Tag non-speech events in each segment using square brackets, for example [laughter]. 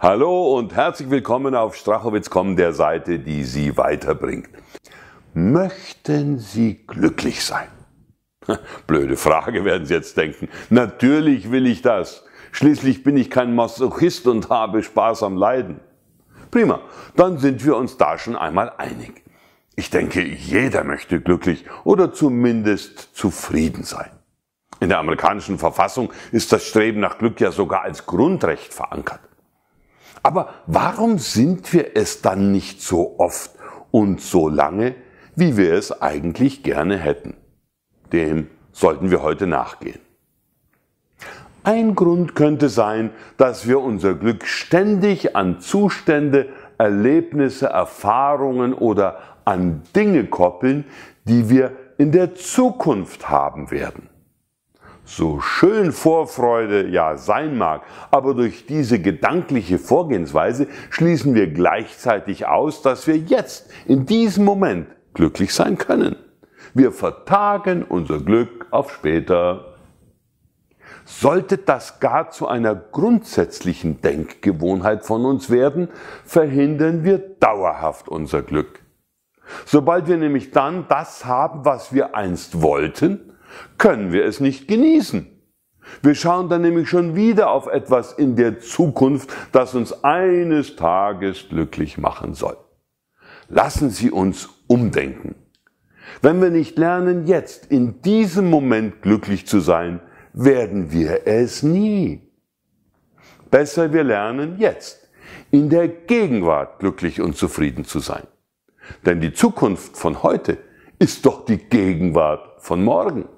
Hallo und herzlich willkommen auf Strachowitz.com, der Seite, die Sie weiterbringt. Möchten Sie glücklich sein? [laughs] Blöde Frage, werden Sie jetzt denken. Natürlich will ich das. Schließlich bin ich kein Masochist und habe Spaß am Leiden. Prima, dann sind wir uns da schon einmal einig. Ich denke, jeder möchte glücklich oder zumindest zufrieden sein. In der amerikanischen Verfassung ist das Streben nach Glück ja sogar als Grundrecht verankert. Aber warum sind wir es dann nicht so oft und so lange, wie wir es eigentlich gerne hätten? Dem sollten wir heute nachgehen. Ein Grund könnte sein, dass wir unser Glück ständig an Zustände, Erlebnisse, Erfahrungen oder an Dinge koppeln, die wir in der Zukunft haben werden. So schön Vorfreude ja sein mag, aber durch diese gedankliche Vorgehensweise schließen wir gleichzeitig aus, dass wir jetzt, in diesem Moment, glücklich sein können. Wir vertagen unser Glück auf später. Sollte das gar zu einer grundsätzlichen Denkgewohnheit von uns werden, verhindern wir dauerhaft unser Glück. Sobald wir nämlich dann das haben, was wir einst wollten, können wir es nicht genießen. Wir schauen dann nämlich schon wieder auf etwas in der Zukunft, das uns eines Tages glücklich machen soll. Lassen Sie uns umdenken. Wenn wir nicht lernen, jetzt in diesem Moment glücklich zu sein, werden wir es nie. Besser wir lernen jetzt, in der Gegenwart glücklich und zufrieden zu sein. Denn die Zukunft von heute ist doch die Gegenwart von morgen.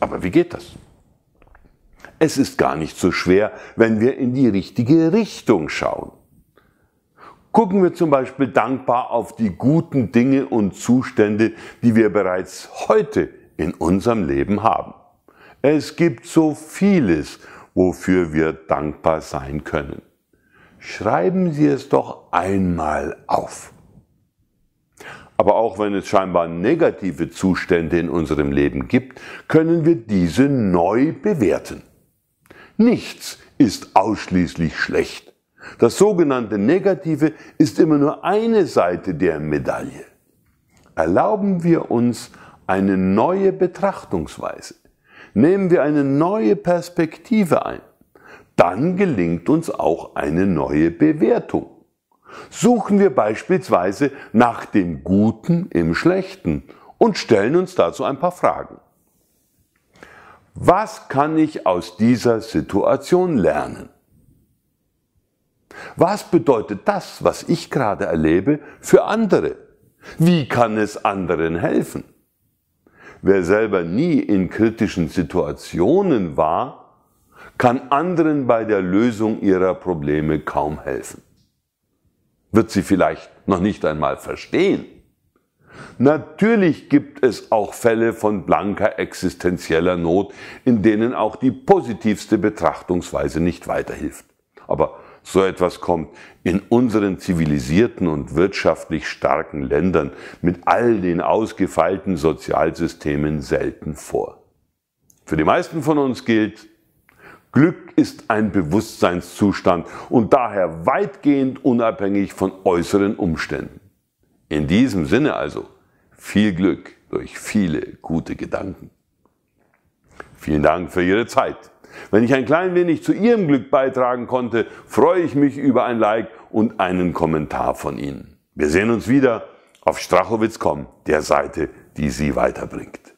Aber wie geht das? Es ist gar nicht so schwer, wenn wir in die richtige Richtung schauen. Gucken wir zum Beispiel dankbar auf die guten Dinge und Zustände, die wir bereits heute in unserem Leben haben. Es gibt so vieles, wofür wir dankbar sein können. Schreiben Sie es doch einmal auf. Aber auch wenn es scheinbar negative Zustände in unserem Leben gibt, können wir diese neu bewerten. Nichts ist ausschließlich schlecht. Das sogenannte Negative ist immer nur eine Seite der Medaille. Erlauben wir uns eine neue Betrachtungsweise. Nehmen wir eine neue Perspektive ein. Dann gelingt uns auch eine neue Bewertung. Suchen wir beispielsweise nach dem Guten im Schlechten und stellen uns dazu ein paar Fragen. Was kann ich aus dieser Situation lernen? Was bedeutet das, was ich gerade erlebe, für andere? Wie kann es anderen helfen? Wer selber nie in kritischen Situationen war, kann anderen bei der Lösung ihrer Probleme kaum helfen wird sie vielleicht noch nicht einmal verstehen. Natürlich gibt es auch Fälle von blanker existenzieller Not, in denen auch die positivste Betrachtungsweise nicht weiterhilft. Aber so etwas kommt in unseren zivilisierten und wirtschaftlich starken Ländern mit all den ausgefeilten Sozialsystemen selten vor. Für die meisten von uns gilt, Glück ist ein Bewusstseinszustand und daher weitgehend unabhängig von äußeren Umständen. In diesem Sinne also viel Glück durch viele gute Gedanken. Vielen Dank für Ihre Zeit. Wenn ich ein klein wenig zu Ihrem Glück beitragen konnte, freue ich mich über ein Like und einen Kommentar von Ihnen. Wir sehen uns wieder auf strachowitz.com, der Seite, die Sie weiterbringt.